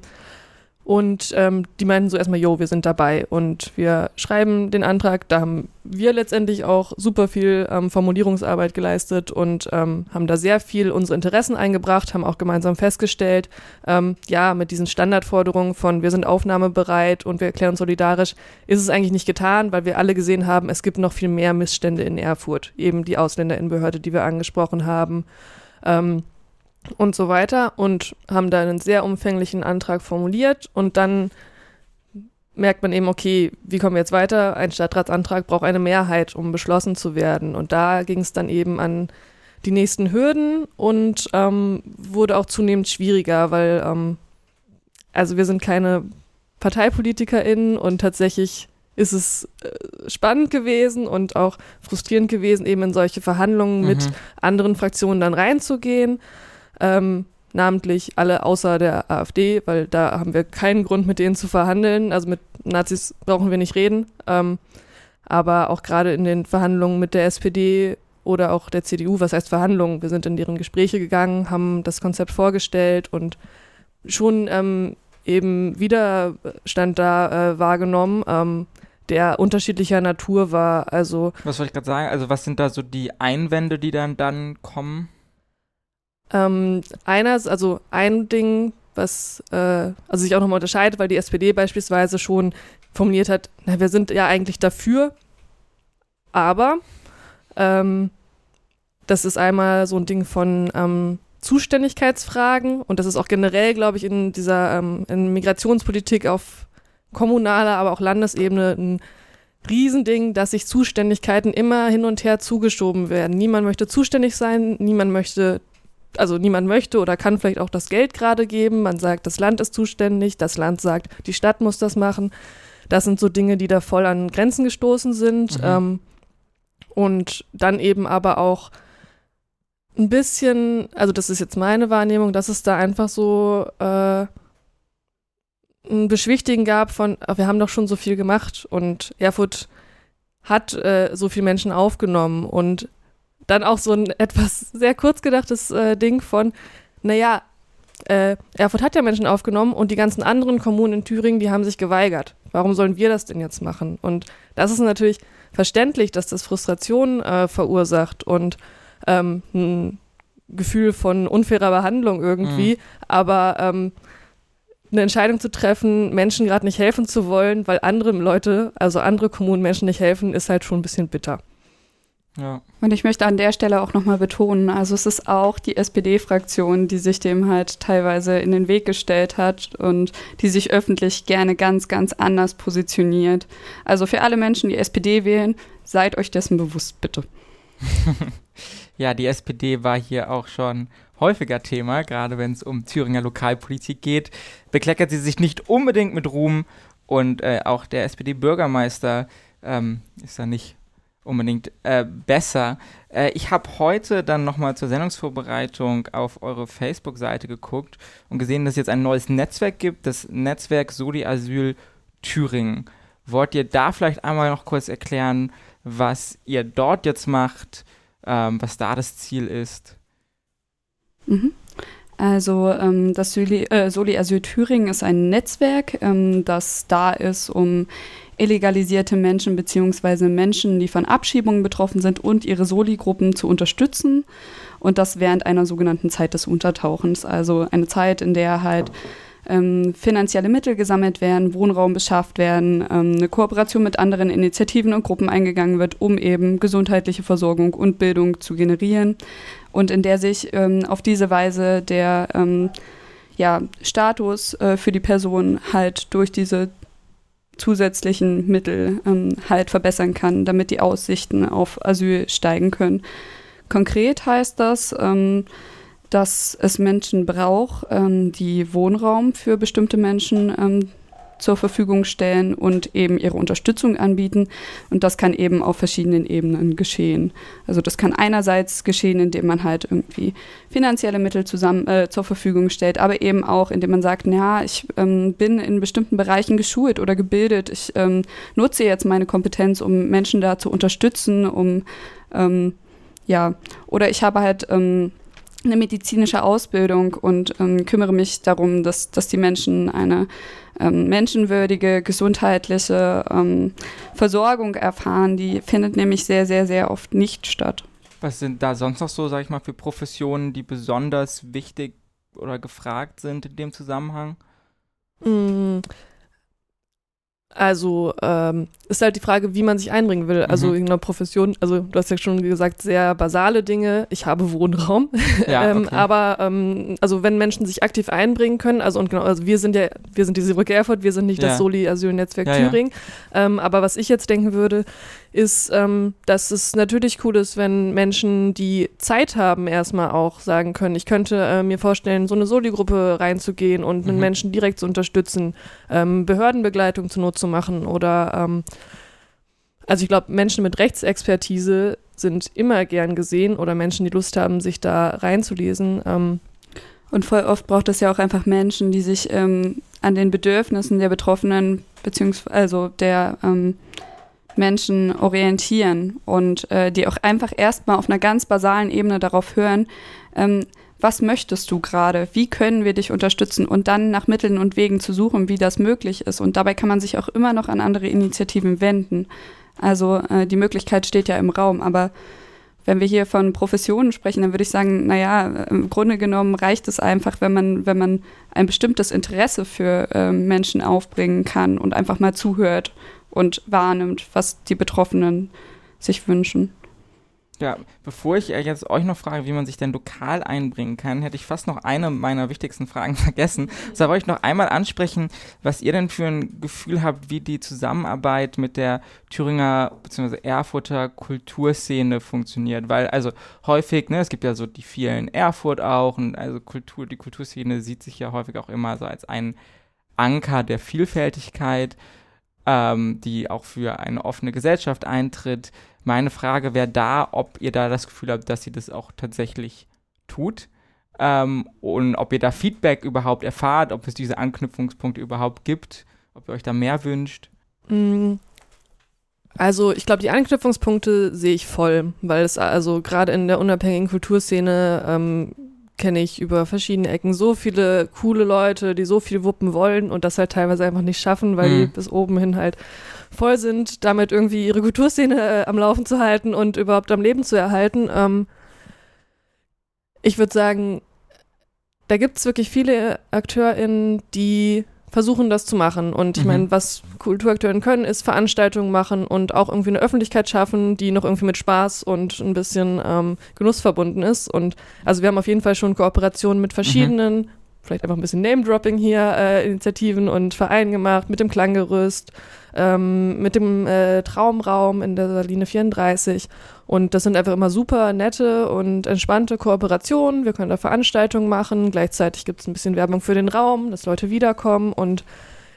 und ähm, die meinten so erstmal, jo, wir sind dabei und wir schreiben den Antrag. Da haben wir letztendlich auch super viel ähm, Formulierungsarbeit geleistet und ähm, haben da sehr viel unsere Interessen eingebracht, haben auch gemeinsam festgestellt, ähm, ja, mit diesen Standardforderungen von wir sind aufnahmebereit und wir erklären uns solidarisch, ist es eigentlich nicht getan, weil wir alle gesehen haben, es gibt noch viel mehr Missstände in Erfurt. Eben die Ausländerinnenbehörde, die wir angesprochen haben. Ähm, und so weiter und haben da einen sehr umfänglichen Antrag formuliert und dann merkt man eben, okay, wie kommen wir jetzt weiter? Ein Stadtratsantrag braucht eine Mehrheit, um beschlossen zu werden. Und da ging es dann eben an die nächsten Hürden und ähm, wurde auch zunehmend schwieriger, weil ähm, also wir sind keine ParteipolitikerInnen und tatsächlich ist es äh, spannend gewesen und auch frustrierend gewesen, eben in solche Verhandlungen mhm. mit anderen Fraktionen dann reinzugehen ähm, namentlich alle außer der AfD, weil da haben wir keinen Grund, mit denen zu verhandeln. Also mit Nazis brauchen wir nicht reden. Ähm, aber auch gerade in den Verhandlungen mit der SPD oder auch der CDU, was heißt Verhandlungen? Wir sind in deren Gespräche gegangen, haben das Konzept vorgestellt und schon ähm, eben Widerstand da äh, wahrgenommen, ähm, der unterschiedlicher Natur war. Also was wollte ich gerade sagen? Also was sind da so die Einwände, die dann dann kommen? Ähm, einer, also ein Ding, was äh, also sich auch nochmal unterscheidet, weil die SPD beispielsweise schon formuliert hat, na, wir sind ja eigentlich dafür, aber ähm, das ist einmal so ein Ding von ähm, Zuständigkeitsfragen und das ist auch generell, glaube ich, in dieser ähm, in Migrationspolitik auf kommunaler, aber auch Landesebene ein Riesending, dass sich Zuständigkeiten immer hin und her zugeschoben werden. Niemand möchte zuständig sein, niemand möchte also niemand möchte oder kann vielleicht auch das Geld gerade geben. Man sagt, das Land ist zuständig, das Land sagt, die Stadt muss das machen. Das sind so Dinge, die da voll an Grenzen gestoßen sind. Mhm. Ähm, und dann eben aber auch ein bisschen, also das ist jetzt meine Wahrnehmung, dass es da einfach so äh, ein Beschwichtigen gab von, ach, wir haben doch schon so viel gemacht und Erfurt hat äh, so viele Menschen aufgenommen und dann auch so ein etwas sehr kurz gedachtes äh, Ding von, naja, äh, Erfurt hat ja Menschen aufgenommen und die ganzen anderen Kommunen in Thüringen, die haben sich geweigert. Warum sollen wir das denn jetzt machen? Und das ist natürlich verständlich, dass das Frustration äh, verursacht und ähm, ein Gefühl von unfairer Behandlung irgendwie. Mhm. Aber ähm, eine Entscheidung zu treffen, Menschen gerade nicht helfen zu wollen, weil andere Leute, also andere Kommunen Menschen nicht helfen, ist halt schon ein bisschen bitter. Ja. Und ich möchte an der Stelle auch nochmal betonen, also es ist auch die SPD-Fraktion, die sich dem halt teilweise in den Weg gestellt hat und die sich öffentlich gerne ganz, ganz anders positioniert. Also für alle Menschen, die SPD wählen, seid euch dessen bewusst, bitte. ja, die SPD war hier auch schon häufiger Thema, gerade wenn es um Thüringer Lokalpolitik geht. Bekleckert sie sich nicht unbedingt mit Ruhm und äh, auch der SPD-Bürgermeister ähm, ist da nicht unbedingt äh, besser. Äh, ich habe heute dann nochmal zur Sendungsvorbereitung auf eure Facebook-Seite geguckt und gesehen, dass es jetzt ein neues Netzwerk gibt, das Netzwerk Soli Asyl Thüringen. Wollt ihr da vielleicht einmal noch kurz erklären, was ihr dort jetzt macht, ähm, was da das Ziel ist? Mhm. Also ähm, das Soli, äh, Soli Asyl Thüringen ist ein Netzwerk, ähm, das da ist, um illegalisierte Menschen bzw. Menschen, die von Abschiebungen betroffen sind und ihre Soli-Gruppen zu unterstützen. Und das während einer sogenannten Zeit des Untertauchens, also eine Zeit, in der halt ähm, finanzielle Mittel gesammelt werden, Wohnraum beschafft werden, ähm, eine Kooperation mit anderen Initiativen und Gruppen eingegangen wird, um eben gesundheitliche Versorgung und Bildung zu generieren und in der sich ähm, auf diese Weise der ähm, ja, Status äh, für die Person halt durch diese zusätzlichen Mittel ähm, halt verbessern kann, damit die Aussichten auf Asyl steigen können. Konkret heißt das, ähm, dass es Menschen braucht, ähm, die Wohnraum für bestimmte Menschen ähm, zur Verfügung stellen und eben ihre Unterstützung anbieten. Und das kann eben auf verschiedenen Ebenen geschehen. Also das kann einerseits geschehen, indem man halt irgendwie finanzielle Mittel zusammen äh, zur Verfügung stellt, aber eben auch, indem man sagt, ja, ich ähm, bin in bestimmten Bereichen geschult oder gebildet. Ich ähm, nutze jetzt meine Kompetenz, um Menschen da zu unterstützen, um ähm, ja, oder ich habe halt ähm, eine medizinische Ausbildung und ähm, kümmere mich darum, dass, dass die Menschen eine menschenwürdige, gesundheitliche ähm, Versorgung erfahren. Die findet nämlich sehr, sehr, sehr oft nicht statt. Was sind da sonst noch so, sag ich mal, für Professionen, die besonders wichtig oder gefragt sind in dem Zusammenhang? Also ähm, ist halt die Frage, wie man sich einbringen will. Also mhm. in einer Profession, also du hast ja schon gesagt, sehr basale Dinge. Ich habe Wohnraum. Ja, ähm, aber ähm, also wenn Menschen sich aktiv einbringen können, also und genau, also wir sind ja, wir sind diese Brücke Erfurt, wir sind nicht ja. das Soli-Asylnetzwerk ja, Thüringen. Ähm, aber was ich jetzt denken würde, ist, ähm, dass es natürlich cool ist, wenn Menschen, die Zeit haben, erstmal auch sagen können, ich könnte äh, mir vorstellen, so eine Soli-Gruppe reinzugehen und mhm. einen Menschen direkt zu unterstützen, ähm, Behördenbegleitung zu Not zu machen oder ähm, also ich glaube, Menschen mit Rechtsexpertise sind immer gern gesehen oder Menschen, die Lust haben, sich da reinzulesen. Ähm. Und voll oft braucht es ja auch einfach Menschen, die sich ähm, an den Bedürfnissen der Betroffenen beziehungsweise also der ähm, Menschen orientieren und äh, die auch einfach erstmal auf einer ganz basalen Ebene darauf hören, ähm, was möchtest du gerade, wie können wir dich unterstützen und dann nach Mitteln und Wegen zu suchen, wie das möglich ist. Und dabei kann man sich auch immer noch an andere Initiativen wenden. Also äh, die Möglichkeit steht ja im Raum, aber wenn wir hier von Professionen sprechen, dann würde ich sagen, naja, im Grunde genommen reicht es einfach, wenn man, wenn man ein bestimmtes Interesse für äh, Menschen aufbringen kann und einfach mal zuhört und wahrnimmt, was die Betroffenen sich wünschen. Ja, bevor ich äh, jetzt euch noch frage, wie man sich denn lokal einbringen kann, hätte ich fast noch eine meiner wichtigsten Fragen vergessen. Da wollte ich noch einmal ansprechen, was ihr denn für ein Gefühl habt, wie die Zusammenarbeit mit der Thüringer bzw. Erfurter Kulturszene funktioniert. Weil also häufig, ne, es gibt ja so die vielen Erfurt auch und also Kultur, die Kulturszene sieht sich ja häufig auch immer so als ein Anker der Vielfältigkeit ähm, die auch für eine offene Gesellschaft eintritt. Meine Frage wäre da, ob ihr da das Gefühl habt, dass sie das auch tatsächlich tut. ähm, und ob ihr da Feedback überhaupt erfahrt, ob es diese Anknüpfungspunkte überhaupt gibt, ob ihr euch da mehr wünscht. Mm, also ich glaube, die Anknüpfungspunkte sehe ich voll, weil es also gerade in der unabhängigen Kulturszene ähm, kenne ich über verschiedene Ecken so viele coole Leute, die so viel wuppen wollen und das halt teilweise einfach nicht schaffen, weil mhm. die bis oben hin halt voll sind, damit irgendwie ihre Kulturszene äh, am Laufen zu halten und überhaupt am Leben zu erhalten. Ähm, ich würde sagen, da gibt es wirklich viele AkteurInnen, die versuchen, das zu machen. Und ich mhm. meine, was Kulturakteure können, ist Veranstaltungen machen und auch irgendwie eine Öffentlichkeit schaffen, die noch irgendwie mit Spaß und ein bisschen ähm, Genuss verbunden ist. Und also wir haben auf jeden Fall schon Kooperationen mit verschiedenen, mhm. Vielleicht einfach ein bisschen Name-Dropping hier, äh, Initiativen und Vereinen gemacht, mit dem Klanggerüst, ähm, mit dem äh, Traumraum in der Saline 34. Und das sind einfach immer super nette und entspannte Kooperationen. Wir können da Veranstaltungen machen. Gleichzeitig gibt es ein bisschen Werbung für den Raum, dass Leute wiederkommen. Und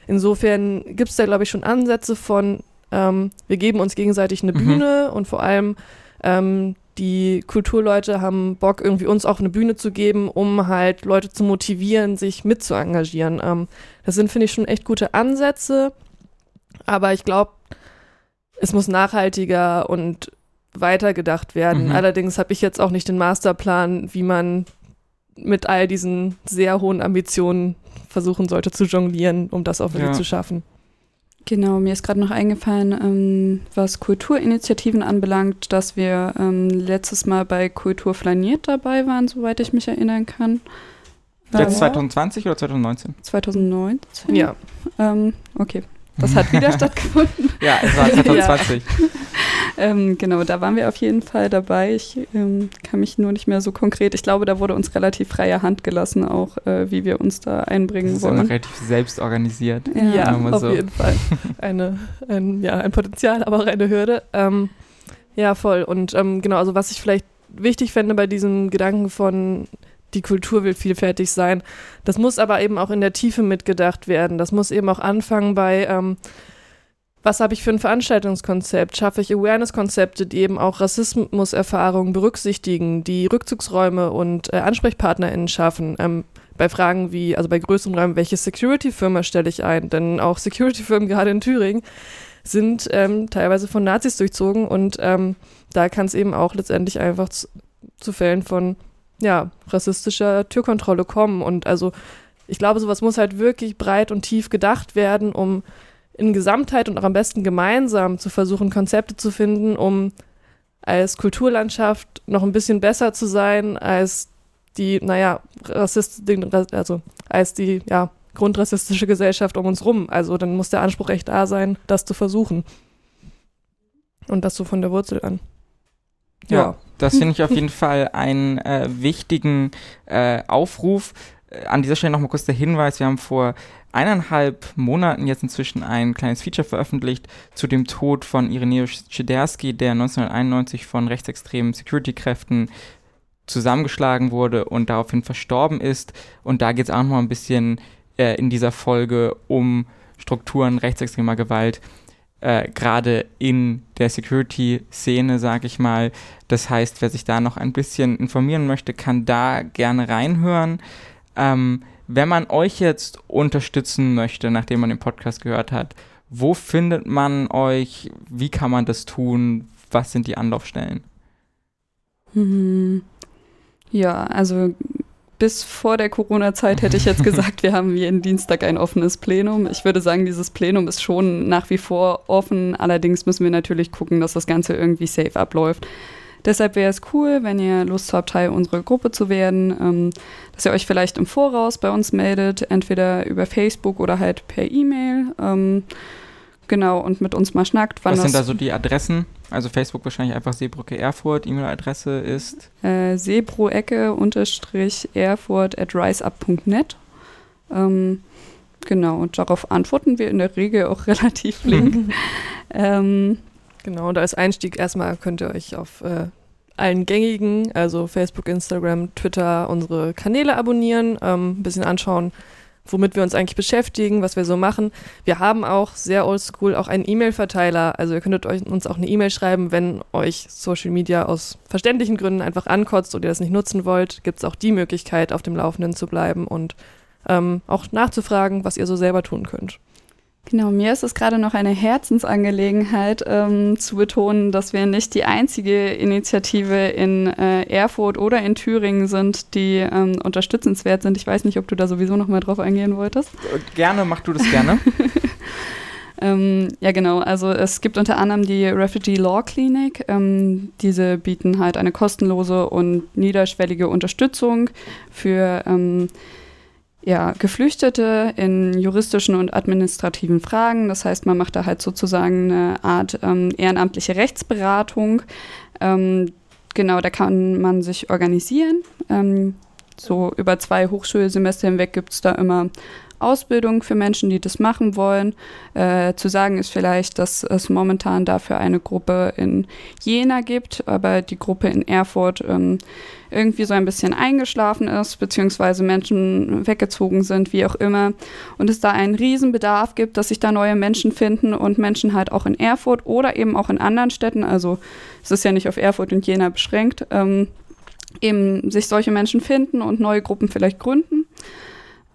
insofern gibt es da, glaube ich, schon Ansätze von, ähm, wir geben uns gegenseitig eine mhm. Bühne und vor allem ähm, die Kulturleute haben Bock, irgendwie uns auch eine Bühne zu geben, um halt Leute zu motivieren, sich mit zu engagieren. Ähm, das sind, finde ich, schon echt gute Ansätze. Aber ich glaube, es muss nachhaltiger und weitergedacht werden. Mhm. Allerdings habe ich jetzt auch nicht den Masterplan, wie man mit all diesen sehr hohen Ambitionen versuchen sollte zu jonglieren, um das auch wirklich ja. zu schaffen. Genau, mir ist gerade noch eingefallen, ähm, was Kulturinitiativen anbelangt, dass wir ähm, letztes Mal bei Kultur flaniert dabei waren, soweit ich mich erinnern kann. Jetzt 2020 oder 2019? 2019. Ja. Ähm, okay. Das hat wieder stattgefunden. Ja, es war 2020. ja. ähm, genau, da waren wir auf jeden Fall dabei. Ich ähm, kann mich nur nicht mehr so konkret. Ich glaube, da wurde uns relativ freie Hand gelassen, auch äh, wie wir uns da einbringen das ist wollen. Immer relativ selbst organisiert. Ja, ja auf so. jeden Fall. Eine, ein, ja, ein Potenzial, aber auch eine Hürde. Ähm, ja, voll. Und ähm, genau, also was ich vielleicht wichtig fände bei diesem Gedanken von die Kultur will vielfältig sein. Das muss aber eben auch in der Tiefe mitgedacht werden. Das muss eben auch anfangen bei, ähm, was habe ich für ein Veranstaltungskonzept? Schaffe ich Awareness-Konzepte, die eben auch Rassismuserfahrungen berücksichtigen, die Rückzugsräume und äh, AnsprechpartnerInnen schaffen? Ähm, bei Fragen wie, also bei größeren Räumen, welche Security-Firma stelle ich ein? Denn auch Security-Firmen, gerade in Thüringen, sind ähm, teilweise von Nazis durchzogen und ähm, da kann es eben auch letztendlich einfach zu, zu Fällen von ja, rassistischer Türkontrolle kommen. Und also ich glaube, sowas muss halt wirklich breit und tief gedacht werden, um in Gesamtheit und auch am besten gemeinsam zu versuchen, Konzepte zu finden, um als Kulturlandschaft noch ein bisschen besser zu sein als die, naja, Rassist, also als die, ja, grundrassistische Gesellschaft um uns rum. Also dann muss der Anspruch echt da sein, das zu versuchen. Und das so von der Wurzel an. Ja, ja. das finde ich auf jeden Fall einen äh, wichtigen äh, Aufruf. Äh, an dieser Stelle nochmal kurz der Hinweis, wir haben vor eineinhalb Monaten jetzt inzwischen ein kleines Feature veröffentlicht zu dem Tod von Ireneusz Schiderski, der 1991 von rechtsextremen Security-Kräften zusammengeschlagen wurde und daraufhin verstorben ist. Und da geht es auch noch mal ein bisschen äh, in dieser Folge um Strukturen rechtsextremer Gewalt äh, gerade in der Security-Szene, sage ich mal. Das heißt, wer sich da noch ein bisschen informieren möchte, kann da gerne reinhören. Ähm, wenn man euch jetzt unterstützen möchte, nachdem man den Podcast gehört hat, wo findet man euch? Wie kann man das tun? Was sind die Anlaufstellen? Mhm. Ja, also bis vor der Corona-Zeit hätte ich jetzt gesagt, wir haben jeden Dienstag ein offenes Plenum. Ich würde sagen, dieses Plenum ist schon nach wie vor offen. Allerdings müssen wir natürlich gucken, dass das Ganze irgendwie safe abläuft. Deshalb wäre es cool, wenn ihr Lust habt, Teil unserer Gruppe zu werden, ähm, dass ihr euch vielleicht im Voraus bei uns meldet, entweder über Facebook oder halt per E-Mail. Ähm, genau, und mit uns mal schnackt. Was sind da so die Adressen? Also Facebook wahrscheinlich einfach Seebrücke Erfurt. E-Mail-Adresse ist äh, seebroecke-erfurt at riseup.net. Ähm, genau, und darauf antworten wir in der Regel auch relativ flink. ähm, genau, und als Einstieg erstmal könnt ihr euch auf äh, allen gängigen, also Facebook, Instagram, Twitter, unsere Kanäle abonnieren, ähm, ein bisschen anschauen, womit wir uns eigentlich beschäftigen, was wir so machen. Wir haben auch sehr oldschool auch einen E-Mail-Verteiler. Also ihr könntet euch, uns auch eine E-Mail schreiben, wenn euch Social Media aus verständlichen Gründen einfach ankotzt oder ihr das nicht nutzen wollt, gibt es auch die Möglichkeit, auf dem Laufenden zu bleiben und ähm, auch nachzufragen, was ihr so selber tun könnt. Genau, mir ist es gerade noch eine Herzensangelegenheit ähm, zu betonen, dass wir nicht die einzige Initiative in äh, Erfurt oder in Thüringen sind, die ähm, unterstützenswert sind. Ich weiß nicht, ob du da sowieso noch mal drauf eingehen wolltest. Gerne, mach du das gerne. ähm, ja, genau. Also es gibt unter anderem die Refugee Law Clinic. Ähm, diese bieten halt eine kostenlose und niederschwellige Unterstützung für ähm, ja, Geflüchtete in juristischen und administrativen Fragen. Das heißt, man macht da halt sozusagen eine Art ähm, ehrenamtliche Rechtsberatung. Ähm, genau, da kann man sich organisieren. Ähm, so über zwei Hochschulsemester hinweg gibt es da immer Ausbildung für Menschen, die das machen wollen. Äh, zu sagen ist vielleicht, dass es momentan dafür eine Gruppe in Jena gibt, aber die Gruppe in Erfurt ähm, irgendwie so ein bisschen eingeschlafen ist, beziehungsweise Menschen weggezogen sind, wie auch immer. Und es da einen Riesenbedarf gibt, dass sich da neue Menschen finden und Menschen halt auch in Erfurt oder eben auch in anderen Städten, also es ist ja nicht auf Erfurt und Jena beschränkt, ähm, eben sich solche Menschen finden und neue Gruppen vielleicht gründen.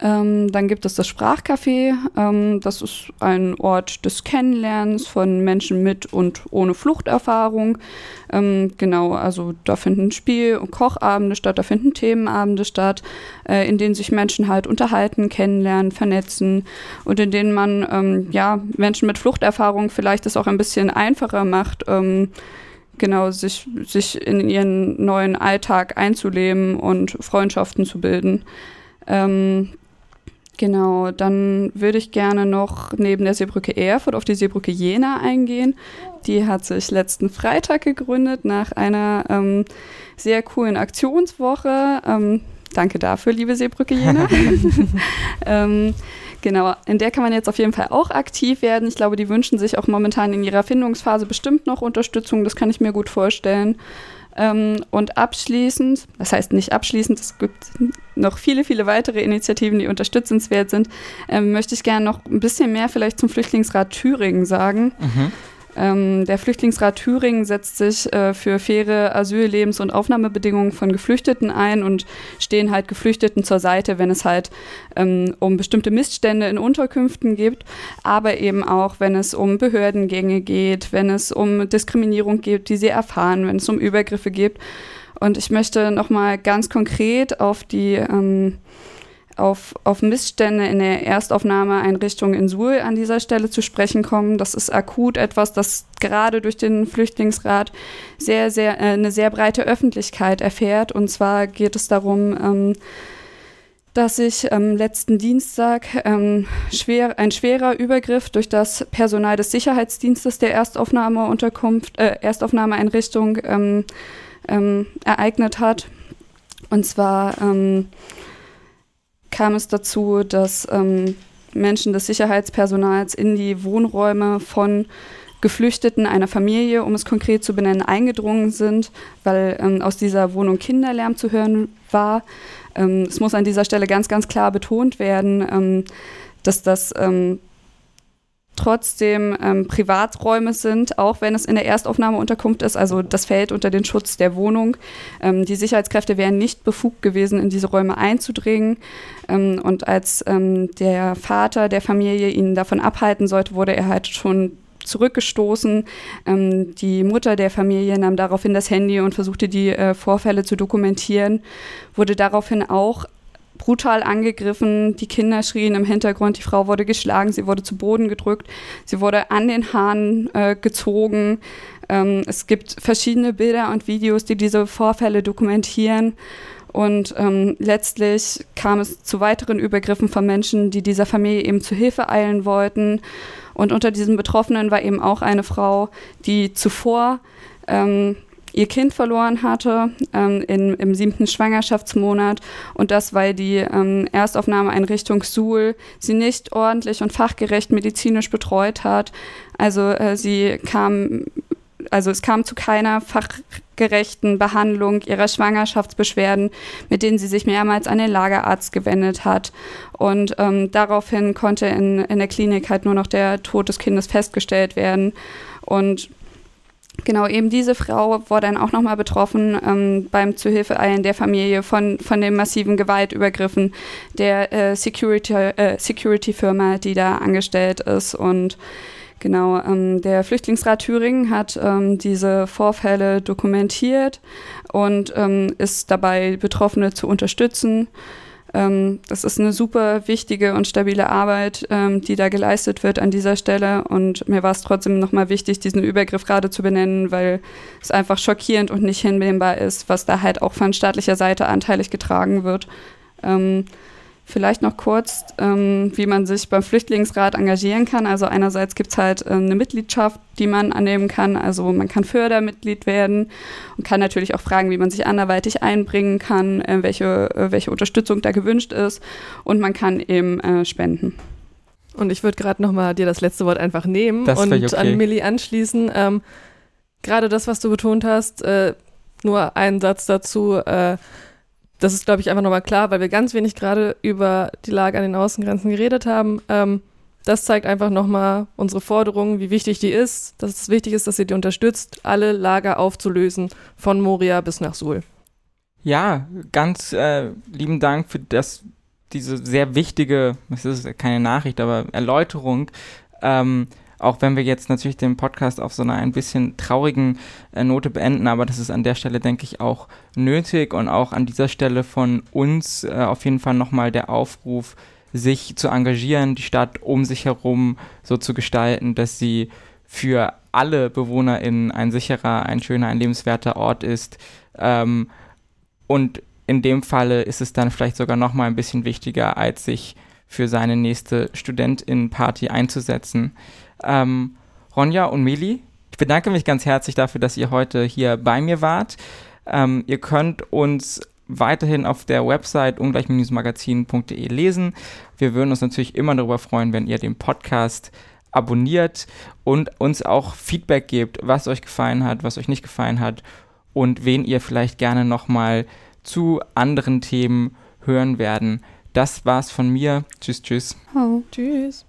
Ähm, dann gibt es das Sprachcafé. Ähm, das ist ein Ort des Kennenlernens von Menschen mit und ohne Fluchterfahrung. Ähm, genau, also da finden Spiel- und Kochabende statt, da finden Themenabende statt, äh, in denen sich Menschen halt unterhalten, kennenlernen, vernetzen und in denen man ähm, ja Menschen mit Fluchterfahrung vielleicht es auch ein bisschen einfacher macht ähm, genau, sich, sich in ihren neuen Alltag einzuleben und Freundschaften zu bilden. Ähm, Genau, dann würde ich gerne noch neben der Seebrücke Erfurt auf die Seebrücke Jena eingehen. Die hat sich letzten Freitag gegründet nach einer ähm, sehr coolen Aktionswoche. Ähm, danke dafür, liebe Seebrücke Jena. ähm, genau, in der kann man jetzt auf jeden Fall auch aktiv werden. Ich glaube, die wünschen sich auch momentan in ihrer Findungsphase bestimmt noch Unterstützung. Das kann ich mir gut vorstellen. Ähm, und abschließend, das heißt nicht abschließend, es gibt noch viele, viele weitere Initiativen, die unterstützenswert sind, ähm, möchte ich gerne noch ein bisschen mehr vielleicht zum Flüchtlingsrat Thüringen sagen. Mhm. Ähm, der Flüchtlingsrat Thüringen setzt sich äh, für faire Asyl-, Lebens- und Aufnahmebedingungen von Geflüchteten ein und stehen halt Geflüchteten zur Seite, wenn es halt ähm, um bestimmte Missstände in Unterkünften geht, aber eben auch, wenn es um Behördengänge geht, wenn es um Diskriminierung geht, die sie erfahren, wenn es um Übergriffe geht. Und ich möchte nochmal ganz konkret auf die ähm, auf, auf Missstände in der Erstaufnahmeeinrichtung in Suhl an dieser Stelle zu sprechen kommen. Das ist akut etwas, das gerade durch den Flüchtlingsrat sehr, sehr, äh, eine sehr breite Öffentlichkeit erfährt. Und zwar geht es darum, ähm, dass sich am ähm, letzten Dienstag ähm, schwer, ein schwerer Übergriff durch das Personal des Sicherheitsdienstes der Erstaufnahmeunterkunft, äh, Erstaufnahmeeinrichtung ähm, ähm ereignet hat. Und zwar ähm, kam es dazu, dass ähm, Menschen des Sicherheitspersonals in die Wohnräume von Geflüchteten einer Familie, um es konkret zu benennen, eingedrungen sind, weil ähm, aus dieser Wohnung Kinderlärm zu hören war. Ähm, es muss an dieser Stelle ganz, ganz klar betont werden, ähm, dass das ähm, trotzdem ähm, Privaträume sind, auch wenn es in der Erstaufnahmeunterkunft ist. Also das fällt unter den Schutz der Wohnung. Ähm, die Sicherheitskräfte wären nicht befugt gewesen, in diese Räume einzudringen. Ähm, und als ähm, der Vater der Familie ihn davon abhalten sollte, wurde er halt schon zurückgestoßen. Ähm, die Mutter der Familie nahm daraufhin das Handy und versuchte die äh, Vorfälle zu dokumentieren, wurde daraufhin auch brutal angegriffen. Die Kinder schrien im Hintergrund, die Frau wurde geschlagen, sie wurde zu Boden gedrückt, sie wurde an den Haaren äh, gezogen. Ähm, es gibt verschiedene Bilder und Videos, die diese Vorfälle dokumentieren. Und ähm, letztlich kam es zu weiteren Übergriffen von Menschen, die dieser Familie eben zu Hilfe eilen wollten. Und unter diesen Betroffenen war eben auch eine Frau, die zuvor ähm, ihr Kind verloren hatte ähm, in, im siebten Schwangerschaftsmonat und das, weil die ähm, Erstaufnahmeeinrichtung Suhl sie nicht ordentlich und fachgerecht medizinisch betreut hat. Also äh, sie kam also es kam zu keiner fachgerechten Behandlung ihrer Schwangerschaftsbeschwerden, mit denen sie sich mehrmals an den Lagerarzt gewendet hat. Und ähm, daraufhin konnte in, in der Klinik halt nur noch der Tod des Kindes festgestellt werden. Und Genau, eben diese Frau war dann auch nochmal betroffen ähm, beim Zuhilfeeilen der Familie von, von den massiven Gewaltübergriffen der äh, Security, äh, Security-Firma, die da angestellt ist. Und genau, ähm, der Flüchtlingsrat Thüringen hat ähm, diese Vorfälle dokumentiert und ähm, ist dabei, Betroffene zu unterstützen. Ähm, das ist eine super wichtige und stabile Arbeit, ähm, die da geleistet wird an dieser Stelle. Und mir war es trotzdem nochmal wichtig, diesen Übergriff gerade zu benennen, weil es einfach schockierend und nicht hinnehmbar ist, was da halt auch von staatlicher Seite anteilig getragen wird. Ähm, Vielleicht noch kurz, ähm, wie man sich beim Flüchtlingsrat engagieren kann. Also einerseits gibt es halt äh, eine Mitgliedschaft, die man annehmen kann. Also man kann Fördermitglied werden und kann natürlich auch fragen, wie man sich anderweitig einbringen kann, äh, welche, äh, welche Unterstützung da gewünscht ist. Und man kann eben äh, spenden. Und ich würde gerade nochmal dir das letzte Wort einfach nehmen Das und okay. an Millie anschließen. Ähm, gerade das, was du betont hast, äh, nur ein Satz dazu. Das ist, glaube ich, einfach nochmal klar, weil wir ganz wenig gerade über die Lage an den Außengrenzen geredet haben. Ähm, das zeigt einfach nochmal unsere Forderung, wie wichtig die ist, dass es wichtig ist, dass ihr die unterstützt, alle Lager aufzulösen, von Moria bis nach Suhl. Ja, ganz äh, lieben Dank für das, diese sehr wichtige, es ist keine Nachricht, aber Erläuterung. Ähm, auch wenn wir jetzt natürlich den Podcast auf so einer ein bisschen traurigen äh, Note beenden, aber das ist an der Stelle, denke ich, auch nötig und auch an dieser Stelle von uns äh, auf jeden Fall nochmal der Aufruf, sich zu engagieren, die Stadt um sich herum so zu gestalten, dass sie für alle BewohnerInnen ein sicherer, ein schöner, ein lebenswerter Ort ist. Ähm, und in dem Falle ist es dann vielleicht sogar noch mal ein bisschen wichtiger, als sich für seine nächste Studentin-Party einzusetzen. Ähm, Ronja und Meli, ich bedanke mich ganz herzlich dafür, dass ihr heute hier bei mir wart. Ähm, ihr könnt uns weiterhin auf der Website ungleich-magazin.de lesen. Wir würden uns natürlich immer darüber freuen, wenn ihr den Podcast abonniert und uns auch Feedback gebt, was euch gefallen hat, was euch nicht gefallen hat und wen ihr vielleicht gerne nochmal zu anderen Themen hören werden. Das war's von mir. Tschüss, tschüss. Oh. Tschüss.